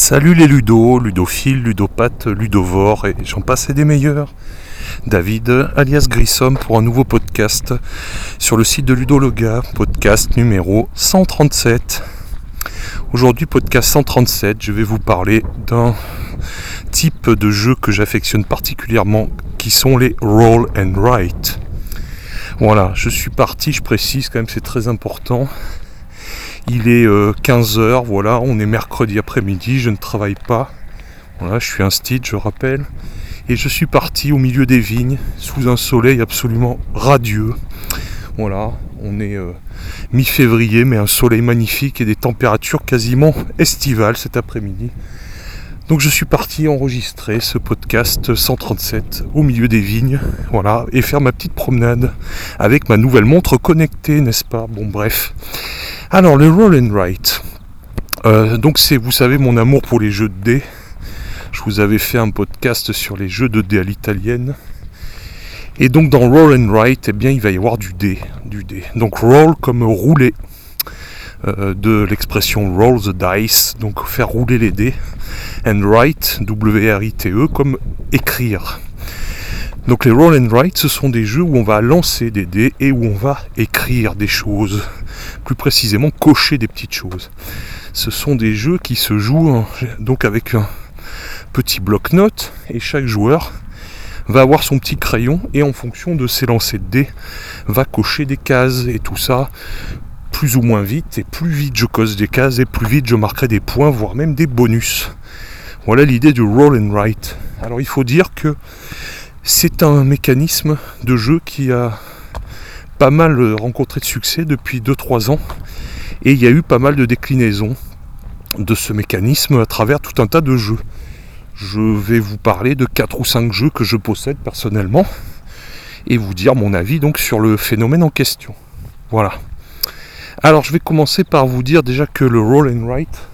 Salut les ludos, ludophiles, ludopathes, ludovores et j'en passe et des meilleurs. David, alias Grissom, pour un nouveau podcast sur le site de Ludologa, podcast numéro 137. Aujourd'hui, podcast 137, je vais vous parler d'un type de jeu que j'affectionne particulièrement qui sont les roll and write. Voilà, je suis parti, je précise quand même, c'est très important. Il est 15h, voilà, on est mercredi après-midi, je ne travaille pas. Voilà, je suis un stitch, je rappelle. Et je suis parti au milieu des vignes, sous un soleil absolument radieux. Voilà, on est euh, mi-février, mais un soleil magnifique et des températures quasiment estivales cet après-midi. Donc je suis parti enregistrer ce podcast 137 au milieu des vignes, voilà, et faire ma petite promenade avec ma nouvelle montre connectée, n'est-ce pas? Bon bref. Alors le roll and write. Euh, donc c'est, vous savez, mon amour pour les jeux de dés. Je vous avais fait un podcast sur les jeux de dés à l'italienne. Et donc dans roll and write, eh bien il va y avoir du dé, du dé. Donc roll comme rouler. Euh, de l'expression roll the dice, donc faire rouler les dés, and write, W-R-I-T-E, comme écrire. Donc les roll and write, ce sont des jeux où on va lancer des dés et où on va écrire des choses, plus précisément cocher des petites choses. Ce sont des jeux qui se jouent donc avec un petit bloc-notes et chaque joueur va avoir son petit crayon et en fonction de ses lancers de dés va cocher des cases et tout ça plus ou moins vite, et plus vite je cause des cases, et plus vite je marquerai des points, voire même des bonus. Voilà l'idée du roll and write. Alors il faut dire que c'est un mécanisme de jeu qui a pas mal rencontré de succès depuis 2-3 ans, et il y a eu pas mal de déclinaisons de ce mécanisme à travers tout un tas de jeux. Je vais vous parler de 4 ou 5 jeux que je possède personnellement et vous dire mon avis donc sur le phénomène en question. Voilà. Alors je vais commencer par vous dire déjà que le roll and write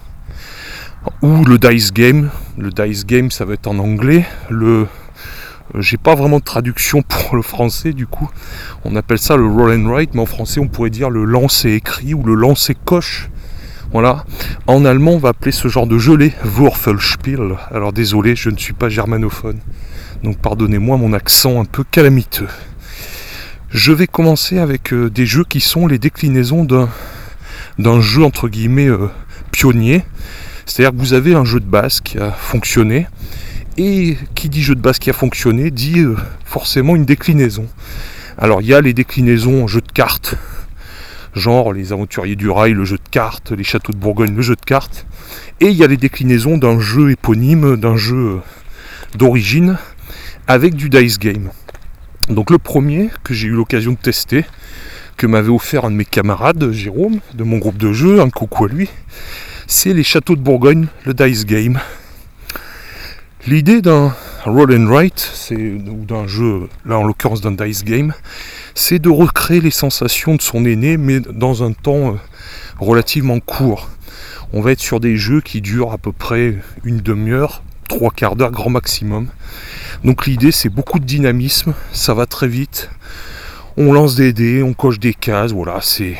ou le dice game, le dice game ça va être en anglais, le j'ai pas vraiment de traduction pour le français du coup. On appelle ça le roll and write, mais en français on pourrait dire le lancer écrit ou le lancer coche. Voilà. En allemand, on va appeler ce genre de jeu les Würfelspiel. Alors désolé, je ne suis pas germanophone. Donc pardonnez-moi mon accent un peu calamiteux. Je vais commencer avec euh, des jeux qui sont les déclinaisons d'un, jeu entre guillemets euh, pionnier. C'est-à-dire que vous avez un jeu de base qui a fonctionné. Et qui dit jeu de base qui a fonctionné dit euh, forcément une déclinaison. Alors il y a les déclinaisons en jeu de cartes, genre les aventuriers du rail, le jeu de cartes, les châteaux de Bourgogne, le jeu de cartes. Et il y a les déclinaisons d'un jeu éponyme, d'un jeu d'origine, avec du dice game. Donc le premier que j'ai eu l'occasion de tester, que m'avait offert un de mes camarades, Jérôme, de mon groupe de jeu, un coucou à lui, c'est les châteaux de Bourgogne, le dice game. L'idée d'un roll and write, ou d'un jeu, là en l'occurrence d'un dice game, c'est de recréer les sensations de son aîné, mais dans un temps euh, relativement court. On va être sur des jeux qui durent à peu près une demi-heure, trois quarts d'heure grand maximum. Donc l'idée c'est beaucoup de dynamisme, ça va très vite. On lance des dés, on coche des cases, voilà, c'est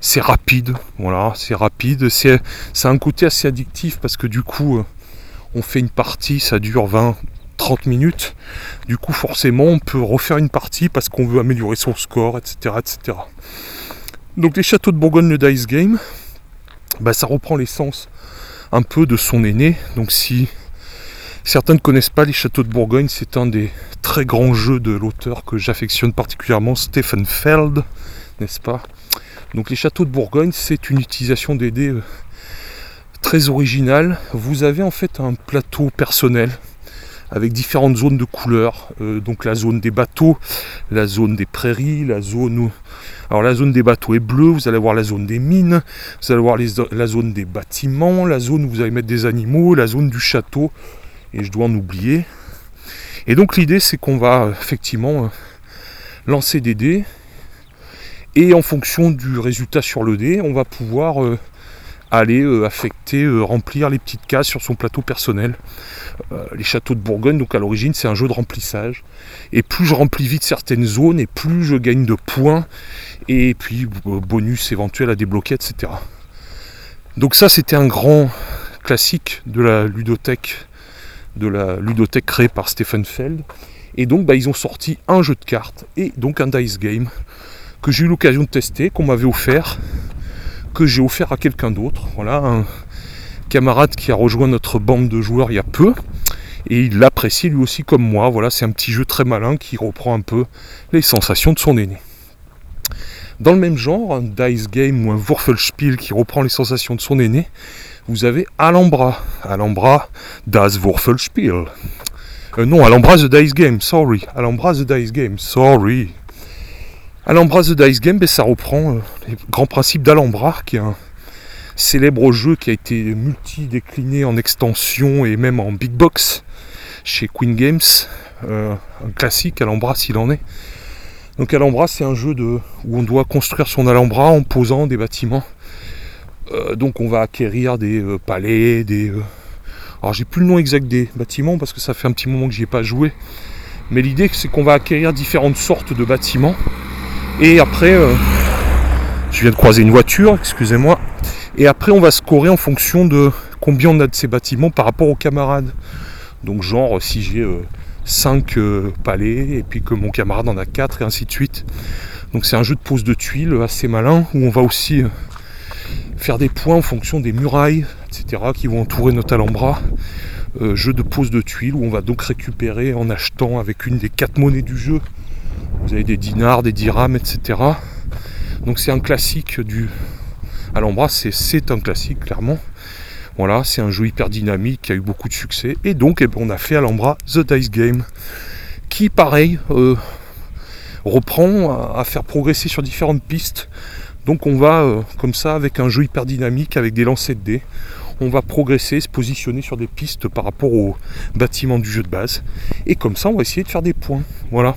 c'est rapide, voilà, c'est rapide. C'est un côté assez addictif parce que du coup, euh, on fait une partie, ça dure 20, 30 minutes. Du coup, forcément, on peut refaire une partie parce qu'on veut améliorer son score, etc., etc. Donc les châteaux de Bourgogne, le Dice Game, bah, ça reprend l'essence un peu de son aîné. Donc si Certains ne connaissent pas les châteaux de Bourgogne, c'est un des très grands jeux de l'auteur que j'affectionne particulièrement, Stephen Feld, n'est-ce pas? Donc les châteaux de Bourgogne, c'est une utilisation des dés euh, très originale. Vous avez en fait un plateau personnel avec différentes zones de couleurs. Euh, donc la zone des bateaux, la zone des prairies, la zone où... Alors la zone des bateaux est bleue, vous allez voir la zone des mines, vous allez voir la zone des bâtiments, la zone où vous allez mettre des animaux, la zone du château, et je dois en oublier. Et donc l'idée c'est qu'on va effectivement lancer des dés et en fonction du résultat sur le dé, on va pouvoir aller euh, affecter, euh, remplir les petites cases sur son plateau personnel. Euh, les châteaux de Bourgogne, donc à l'origine, c'est un jeu de remplissage. Et plus je remplis vite certaines zones, et plus je gagne de points, et puis bonus éventuel à débloquer, etc. Donc ça, c'était un grand classique de la ludothèque, de la ludothèque créée par Stephen Feld. Et donc, bah, ils ont sorti un jeu de cartes et donc un dice game que j'ai eu l'occasion de tester, qu'on m'avait offert que j'ai offert à quelqu'un d'autre. Voilà, un camarade qui a rejoint notre bande de joueurs il y a peu. Et il l'apprécie lui aussi comme moi. Voilà, c'est un petit jeu très malin qui reprend un peu les sensations de son aîné. Dans le même genre, un dice game ou un Wurfelspiel qui reprend les sensations de son aîné, vous avez Alhambra. Alhambra das Wurfelspiel. Euh, non, Alhambra the Dice Game, sorry. Alhambra the Dice Game, sorry. Alhambra The Dice Game, ben, ça reprend euh, les grands principes d'Alhambra, qui est un célèbre jeu qui a été multi-décliné en extension et même en big box chez Queen Games. Euh, un classique, Alhambra s'il en est. Donc Alhambra, c'est un jeu où on doit construire son Alhambra en posant des bâtiments. Euh, donc on va acquérir des palais, des... alors j'ai plus le nom exact des bâtiments parce que ça fait un petit moment que j'y ai pas joué. Mais l'idée c'est qu'on va acquérir différentes sortes de bâtiments et après, euh, je viens de croiser une voiture, excusez-moi. Et après, on va scorer en fonction de combien on a de ces bâtiments par rapport aux camarades. Donc, genre, si j'ai 5 euh, euh, palais et puis que mon camarade en a 4 et ainsi de suite. Donc, c'est un jeu de pose de tuiles assez malin où on va aussi faire des points en fonction des murailles, etc., qui vont entourer notre alhambra. jeu de pose de tuiles où on va donc récupérer en achetant avec une des 4 monnaies du jeu vous avez des dinars, des dirhams, etc. Donc c'est un classique du Alhambra, c'est un classique clairement. Voilà, c'est un jeu hyper dynamique qui a eu beaucoup de succès. Et donc eh ben, on a fait Alhambra The Dice Game, qui pareil euh, reprend à, faire progresser sur différentes pistes. Donc on va euh, comme ça avec un jeu hyper dynamique, avec des lancers de dés, on va progresser, se positionner sur des pistes par rapport au bâtiment du jeu de base. Et comme ça on va essayer de faire des points. Voilà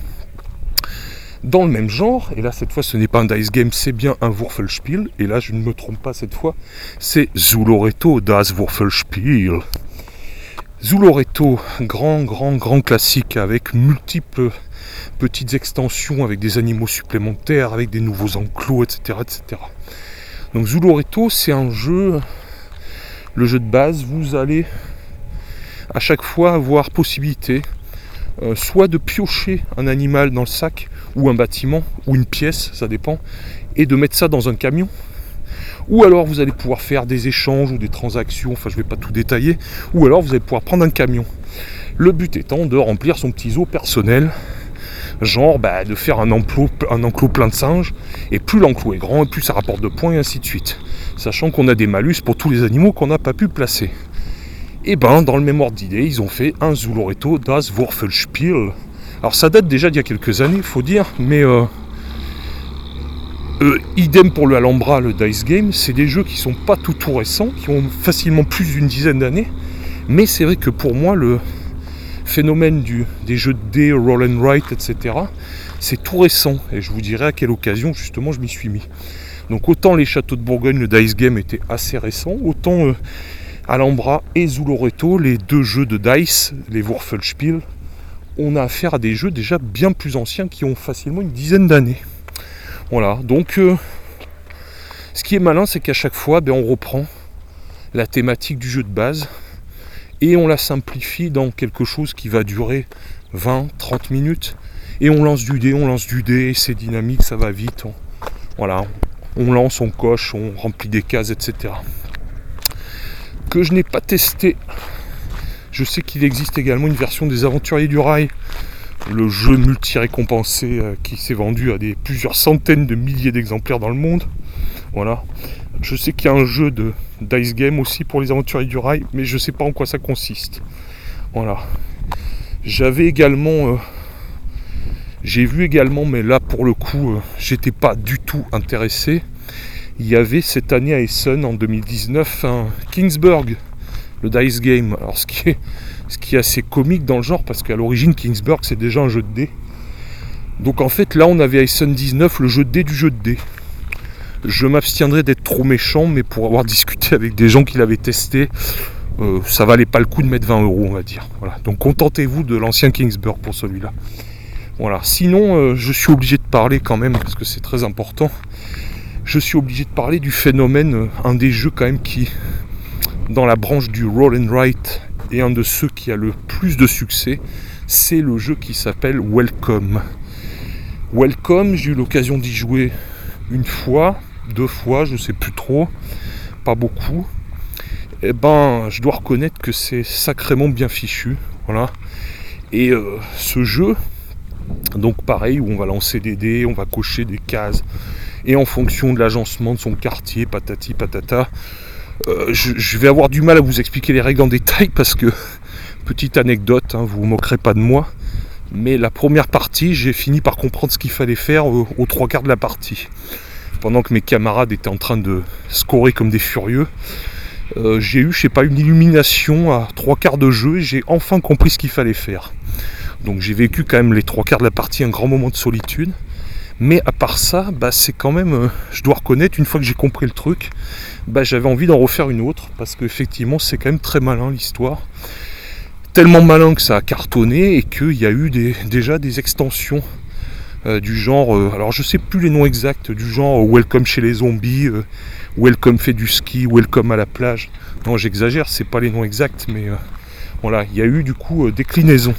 dans le même genre, et là cette fois ce n'est pas un dice game, c'est bien un Wurfelspiel, et là je ne me trompe pas cette fois, c'est Zuloreto das Wurfelspiel. Zuloreto, grand, grand, grand classique avec multiples petites extensions, avec des animaux supplémentaires, avec des nouveaux enclos, etc. etc. Donc Zuloreto, c'est un jeu, le jeu de base, vous allez à chaque fois avoir possibilité euh, soit de piocher un animal dans le sac, ou un bâtiment, ou une pièce, ça dépend, et de mettre ça dans un camion. Ou alors vous allez pouvoir faire des échanges ou des transactions, enfin je ne vais pas tout détailler, ou alors vous allez pouvoir prendre un camion. Le but étant de remplir son petit zoo personnel, genre bah, de faire un enclos, plein de singes, et plus l'enclos est grand, et plus ça rapporte de points, et ainsi de suite. Sachant qu'on a des malus pour tous les animaux qu'on n'a pas pu placer. Et eh ben, dans le même ordre d'idée, ils ont fait un Zuloreto das Wurfelspiel. Alors ça date déjà d'il y a quelques années, faut dire, mais euh, euh, idem pour le Alhambra, le Dice Game, c'est des jeux qui sont pas tout tout récents, qui ont facilement plus d'une dizaine d'années, mais c'est vrai que pour moi, le phénomène du, des jeux de dés, roll and write, etc., c'est tout récent, et je vous dirai à quelle occasion justement je m'y suis mis. Donc autant les châteaux de Bourgogne, le Dice Game était assez récent, autant... Euh, Alhambra et Zuloreto, les deux jeux de dice, les Wurfelspiel, on a affaire à des jeux déjà bien plus anciens qui ont facilement une dizaine d'années. Voilà, donc euh, ce qui est malin, c'est qu'à chaque fois, ben, on reprend la thématique du jeu de base et on la simplifie dans quelque chose qui va durer 20-30 minutes. Et on lance du dé, on lance du dé, c'est dynamique, ça va vite. voilà, on lance, on coche, on remplit des cases, etc que je n'ai pas testé. Je sais qu'il existe également une version des Aventuriers du Rail, le jeu multi-récompensé euh, qui s'est vendu à des plusieurs centaines de milliers d'exemplaires dans le monde. Voilà. Je sais qu'il y a un jeu de Dice Game aussi pour les Aventuriers du Rail, mais je ne sais pas en quoi ça consiste. Voilà. J'avais également. Euh, j'ai vu également, mais là pour le coup, euh, j'étais pas du tout intéressé il y avait cette année à Essen en 2019 un Kingsburg, le Dice Game. Alors ce qui est, assez comique dans le genre parce qu'à l'origine Kingsburg c'est déjà un jeu de dés. Donc en fait là on avait Ison 19, le jeu de dés du jeu de dés. Je m'abstiendrai d'être trop méchant, mais pour avoir discuté avec des gens qui l'avaient testé, euh, ça valait pas le coup de mettre 20 euros, on va dire. Voilà. Donc contentez-vous de l'ancien Kingsburg pour celui-là. Voilà. Sinon, euh, je suis obligé de parler quand même, parce que c'est très important. Je suis obligé de parler du phénomène, euh, un des jeux quand même qui, dans la branche du roll and write, est un de ceux qui a le plus de succès. C'est le jeu qui s'appelle Welcome. Welcome, j'ai eu l'occasion d'y jouer une fois, deux fois, je sais plus trop, pas beaucoup. Et eh ben, je dois reconnaître que c'est sacrément bien fichu, voilà. Et euh, ce jeu, donc pareil, où on va lancer des dés, on va cocher des cases, et en fonction de l'agencement de son quartier, patati patata, euh, je, vais avoir du mal à vous expliquer les règles en détail parce que, petite anecdote, hein, vous vous moquerez pas de moi, mais la première partie, j'ai fini par comprendre ce qu'il fallait faire aux, trois quarts de la partie. Pendant que mes camarades étaient en train de scorer comme des furieux, euh, j'ai eu, je sais pas, une illumination à trois quarts de jeu et j'ai enfin compris ce qu'il fallait faire. Donc j'ai vécu quand même les trois quarts de la partie un grand moment de solitude. Mais à part ça, bah, c'est quand même, euh, je dois reconnaître, une fois que j'ai compris le truc, bah, j'avais envie d'en refaire une autre, parce qu'effectivement c'est quand même très malin l'histoire tellement malin que ça a cartonné et qu'il y a eu déjà des extensions du genre, euh, alors je sais plus les noms exacts, du genre euh, Welcome chez les zombies, Welcome fait du ski, Welcome à la plage. Non, j'exagère, c'est pas les noms exacts, mais voilà, il y a eu du coup déclinaison.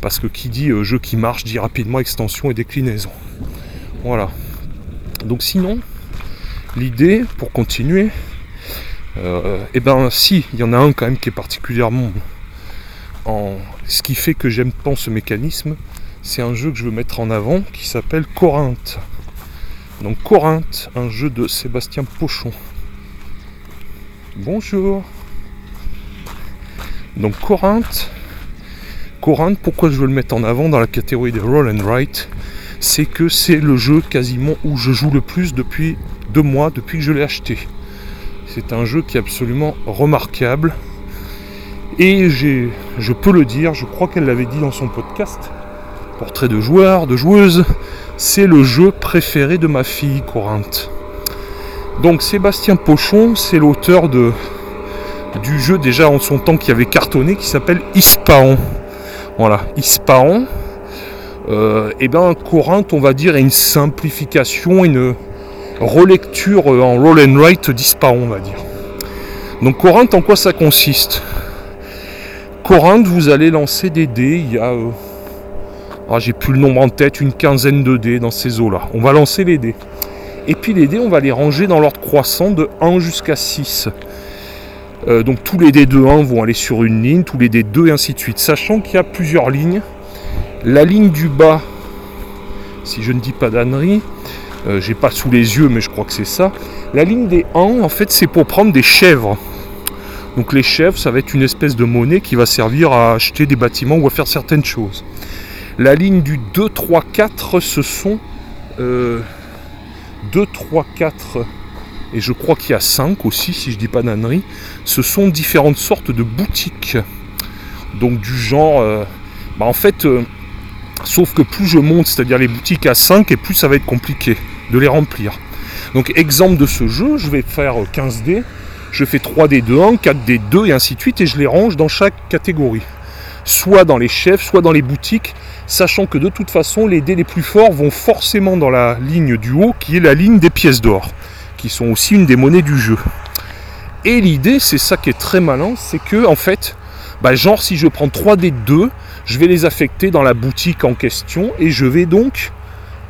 Parce que qui dit jeu qui marche dit rapidement extension et déclinaison. Voilà. Donc sinon, l'idée, pour continuer, et eh ben si, il y en a un quand même qui est particulièrement ce qui fait que j'aime tant ce mécanisme, c'est un jeu que je veux mettre en avant qui s'appelle Corinthe. Donc Corinthe, un jeu de Sébastien Pochon. Bonjour. Donc Corinthe, Corinthe, pourquoi je veux le mettre en avant dans la catégorie des roll and write? C'est que c'est le jeu quasiment où je joue le plus depuis deux mois, depuis que je l'ai acheté. C'est un jeu qui est absolument remarquable. Et je peux le dire, je crois qu'elle l'avait dit dans son podcast, Portrait de joueur, de joueuse, c'est le jeu préféré de ma fille Corinthe. Donc Sébastien Pochon, c'est l'auteur de, du jeu déjà en son temps qui avait cartonné, qui s'appelle Ispaon. Voilà, Ispaon. Euh, et bien Corinthe, on va dire, est une simplification, une relecture en roll and write d'Ispaon, on va dire. Donc Corinthe, en quoi ça consiste? Corinthe, vous allez lancer des dés. Il y a. Euh, ah, j'ai plus le nombre en tête, une quinzaine de dés dans ces eaux-là. On va lancer les dés. Et puis les dés, on va les ranger dans l'ordre croissant de 1 jusqu'à 6. Euh, donc tous les dés de 1 vont aller sur une ligne, tous les dés 2 et ainsi de suite. Sachant qu'il y a plusieurs lignes. La ligne du bas, si je ne dis pas d'ânerie, euh, j'ai pas sous les yeux, mais je crois que c'est ça. La ligne des 1, en fait, c'est pour prendre des chèvres. Donc les chèvres, ça va être une espèce de monnaie qui va servir à acheter des bâtiments ou à faire certaines choses. La ligne du 2, 3, 4, ce sont 2, 3, 4, et je crois qu'il y a 5 aussi, si je ne dis pas d'annerie. Ce sont différentes sortes de boutiques. Donc du genre, euh, bah, en fait, euh, sauf que plus je monte, c'est-à-dire les boutiques à 5, et plus ça va être compliqué de les remplir. Donc exemple de ce jeu, je vais faire 15 dés je fais 3D de 1, 4D 2 et ainsi de suite, et je les range dans chaque catégorie. Soit dans les chefs, soit dans les boutiques, sachant que de toute façon, les dés les plus forts vont forcément dans la ligne du haut, qui est la ligne des pièces d'or, qui sont aussi une des monnaies du jeu. Et l'idée, c'est ça qui est très malin, c'est que en fait, bah, genre si je prends 3D 2, je vais les affecter dans la boutique en question, et je vais donc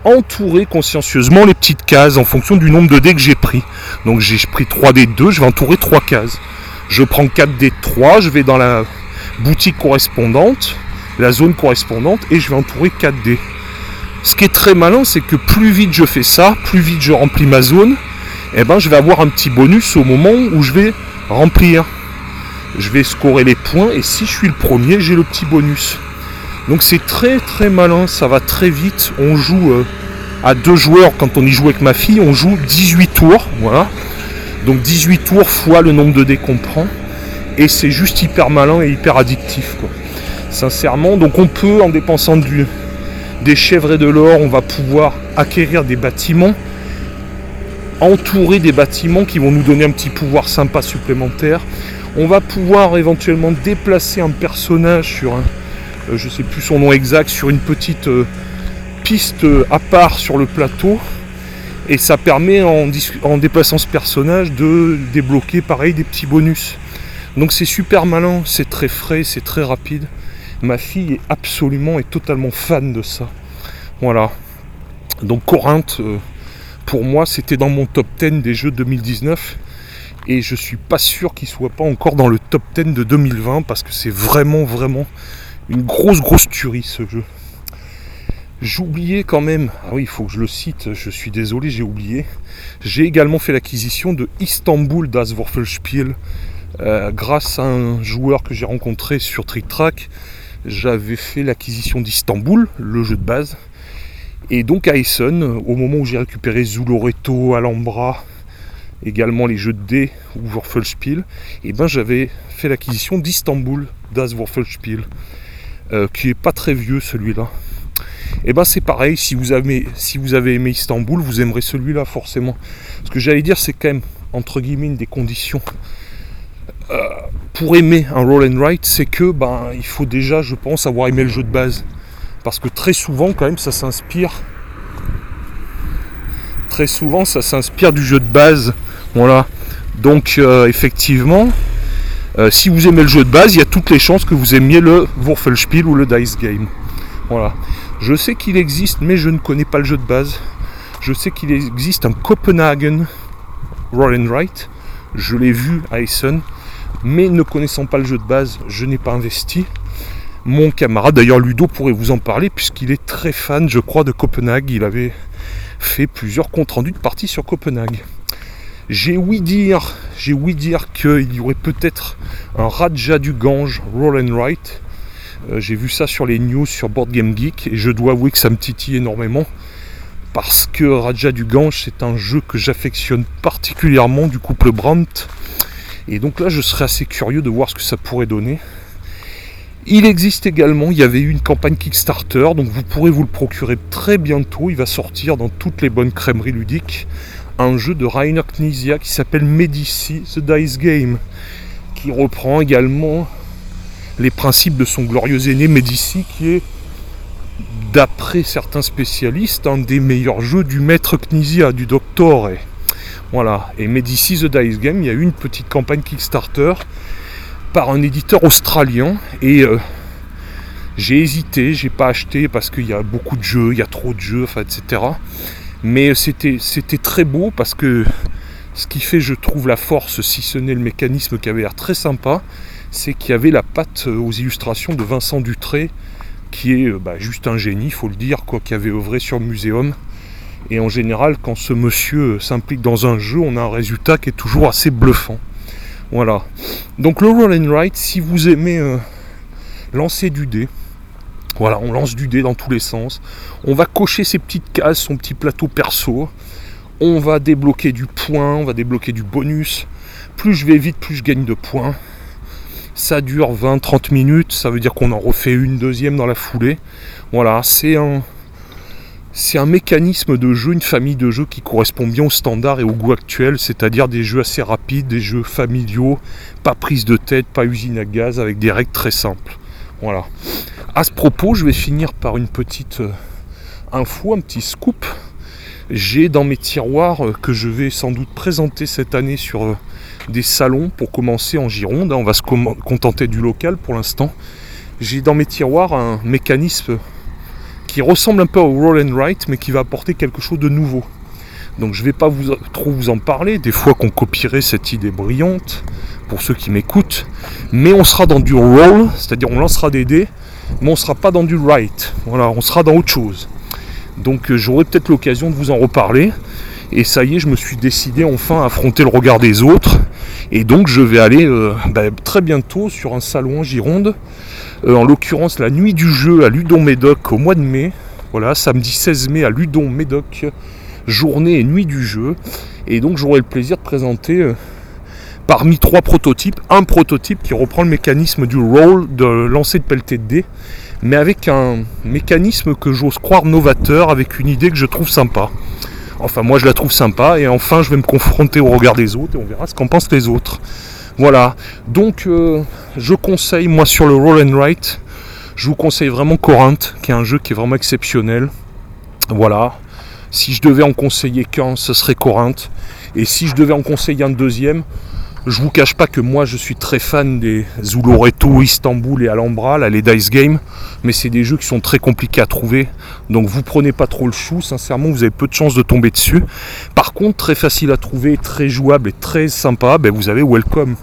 entourer consciencieusement les petites cases en fonction du nombre de dés que j'ai pris. Donc j'ai pris 3 dés 2, je vais entourer 3 cases. Je prends 4 dés 3, je vais dans la boutique correspondante, la zone correspondante, et je vais entourer 4 dés. Ce qui est très malin, c'est que plus vite je fais ça, plus vite je remplis ma zone, et eh ben je vais avoir un petit bonus au moment où je vais remplir. Je vais scorer les points, et si je suis le premier, j'ai le petit bonus. Donc c'est très très malin, ça va très vite. On joue euh, à deux joueurs quand on y joue avec ma fille, on joue 18 tours, voilà. Donc 18 tours fois le nombre de dés qu'on prend. Et c'est juste hyper malin et hyper addictif. Sincèrement, donc on peut, en dépensant du, des chèvres et de l'or, on va pouvoir acquérir des bâtiments, entourer des bâtiments qui vont nous donner un petit pouvoir sympa supplémentaire. On va pouvoir éventuellement déplacer un personnage sur un, euh, je sais plus son nom exact, sur une petite euh, piste à part sur le plateau. Et ça permet en, en, déplaçant ce personnage de débloquer pareil des petits bonus. Donc c'est super malin, c'est très frais, c'est très rapide. Ma fille est absolument et totalement fan de ça. Voilà. Donc Corinthe, euh, pour moi, c'était dans mon top 10 des jeux 2019 et je suis pas sûr qu'il soit pas encore dans le top 10 de 2020 parce que c'est vraiment vraiment une grosse grosse tuerie ce jeu. J'oubliais quand même, ah oui il faut que je le cite, je suis désolé j'ai oublié, j'ai également fait l'acquisition de Istanbul Das Würfelspiel euh, grâce à un joueur que j'ai rencontré sur Trick Track. J'avais fait l'acquisition d'Istanbul, le jeu de base, et donc à Essen, au moment où j'ai récupéré Zuloreto, Alhambra, également les jeux de dés ou Würfelspiel, et eh ben j'avais fait l'acquisition d'Istanbul, Das Würfelspiel, euh, qui est pas très vieux celui-là. Et eh ben c'est pareil, si vous, avez, si vous avez aimé Istanbul, vous aimerez celui-là forcément. Ce que j'allais dire, c'est quand même, entre guillemets, des conditions pour aimer un roll and c'est que ben, il faut déjà, je pense, avoir aimé le jeu de base. Parce que très souvent, quand même, ça s'inspire. Très souvent, ça s'inspire du jeu de base voilà. Donc euh, effectivement, euh, si vous aimez le jeu de base, il y a toutes les chances que vous aimiez le Würfelspiel ou le Dice Game. Voilà. Je sais qu'il existe, mais je ne connais pas le jeu de base. Je sais qu'il existe un Copenhagen Roll and Write. Je l'ai vu à Essen, mais ne connaissant pas le jeu de base, je n'ai pas investi. Mon camarade, d'ailleurs Ludo pourrait vous en parler, puisqu'il est très fan, je crois, de Copenhague. Il avait fait plusieurs comptes rendus de parties sur Copenhague. J'ai ouï dire, qu'il y aurait peut-être un Raja du Gange Roll and Write. Euh, j'ai vu ça sur les news sur Board Game Geek et je dois avouer que ça me titille énormément parce que Raja du Gange c'est un jeu que j'affectionne particulièrement du couple Brandt et donc là je serais assez curieux de voir ce que ça pourrait donner. Il existe également, il y avait eu une campagne Kickstarter, donc vous pourrez vous le procurer très bientôt. Il va sortir dans toutes les bonnes crèmeries ludiques un jeu de Rainer Knizia qui s'appelle Medici The Dice Game, qui reprend également les principes de son glorieux aîné Medici, qui est, d'après certains spécialistes, un des meilleurs jeux du maître Knizia, du Doctore. Voilà, et Medici The Dice Game, il y a eu une petite campagne Kickstarter par un éditeur australien, et euh, j'ai hésité, j'ai pas acheté parce qu'il y a beaucoup de jeux, il y a trop de jeux, etc. Mais c'était, très beau parce que ce qui fait, je trouve, la force, si ce n'est le mécanisme qui avait l'air très sympa, c'est qu'il y avait la patte aux illustrations de Vincent Dutré, qui est euh, bah, juste un génie, il faut le dire, quoi, qui avait œuvré sur le muséum. Et en général, quand ce monsieur s'implique dans un jeu, on a un résultat qui est toujours assez bluffant. Voilà. Donc le roll and write, si vous aimez euh, lancer du dé, voilà, on lance du dé dans tous les sens. On va cocher ses petites cases, son petit plateau perso. On va débloquer du point, on va débloquer du bonus. Plus je vais vite, plus je gagne de points. Ça dure 20-30 minutes, ça veut dire qu'on en refait une deuxième dans la foulée. Voilà, c'est un, c'est un mécanisme de jeu, une famille de jeux qui correspond bien au standard et au goût actuel, c'est-à-dire des jeux assez rapides, des jeux familiaux, pas prise de tête, pas usine à gaz, avec des règles très simples. Voilà. À ce propos, je vais finir par une petite euh, info, un petit scoop. J'ai dans mes tiroirs euh, que je vais sans doute présenter cette année sur euh, des salons pour commencer en Gironde. Hein, on va se contenter du local pour l'instant. J'ai dans mes tiroirs un mécanisme qui ressemble un peu au roll and write mais qui va apporter quelque chose de nouveau. Donc je ne vais pas trop vous en parler, des fois qu'on copierait cette idée brillante pour ceux qui m'écoutent, mais on sera dans du roll, c'est-à-dire on lancera des dés mais on ne sera pas dans du right. Voilà, on sera dans autre chose. Donc euh, j'aurai peut-être l'occasion de vous en reparler. Et ça y est, je me suis décidé enfin à affronter le regard des autres. Et donc je vais aller euh, bah, très bientôt sur un salon en Gironde. Euh, en l'occurrence la nuit du jeu à Ludon Médoc au mois de mai. Voilà, samedi 16 mai à Ludon Médoc, journée et nuit du jeu. Et donc j'aurai le plaisir de présenter parmi trois prototypes, un prototype qui reprend le mécanisme du roll de lancer de pelleté de dés, mais avec un mécanisme que j'ose croire novateur, avec une idée que je trouve sympa. Enfin, moi je la trouve sympa, et enfin je vais me confronter au regard des autres, et on verra ce qu'en pensent les autres. Voilà, donc euh, je conseille, moi sur le roll and write, je vous conseille vraiment Corinth, qui est un jeu qui est vraiment exceptionnel. Voilà, si je devais en conseiller qu'un, ce serait Corinth. Et si je devais en conseiller un deuxième, je vous cache pas que moi je suis très fan des Zulureto, Istanbul et Alhambra, les Dice Games, mais c'est des jeux qui sont très compliqués à trouver. Donc vous prenez pas trop le chou, sincèrement vous avez peu de chances de tomber dessus. Par contre, très facile à trouver, très jouable et très sympa, ben, vous avez Welcome.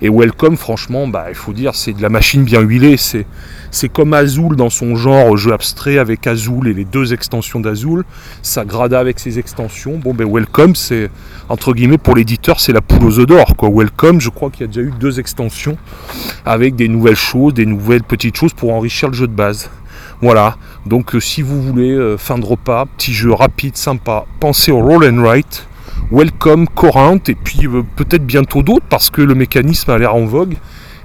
Et Welcome, franchement, bah, il faut dire, c'est de la machine bien huilée. C'est, comme Azul dans son genre jeu abstrait avec Azul et les deux extensions d'Azul. Sagrada avec ses extensions. Bon, ben Welcome, c'est entre guillemets pour l'éditeur, c'est la poule aux œufs d'or. Quoi. Welcome, je crois qu'il y a déjà eu deux extensions avec des nouvelles choses, des nouvelles petites choses pour enrichir le jeu de base. Voilà, donc euh, si vous voulez, euh, fin de repas, petit jeu rapide, sympa, pensez au roll and write. Welcome, Corinth, et puis euh, peut-être bientôt d'autres parce que le mécanisme a l'air en vogue.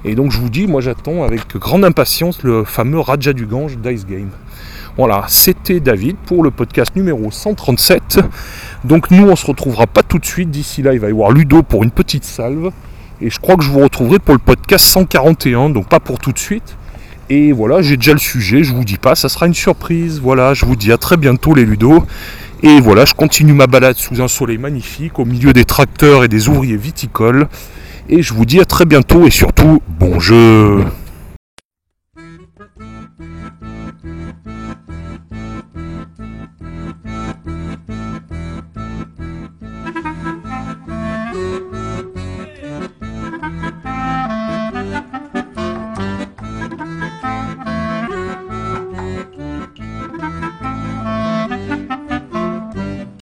Et donc je vous dis, moi j'attends avec grande impatience le fameux Raja du Gange Dice Game. Voilà, c'était David pour le podcast numéro 137. Donc nous on se retrouvera pas tout de suite. D'ici là, il va y avoir Ludo pour une petite salve. Et je crois que je vous retrouverai pour le podcast 141, donc pas pour tout de suite. Et voilà, j'ai déjà le sujet, je vous dis pas, ça sera une surprise. Voilà, je vous dis à très bientôt les Ludo. Et voilà, je continue ma balade sous un soleil magnifique, au milieu des tracteurs et des ouvriers viticoles. Et je vous dis à très bientôt et surtout, bon jeu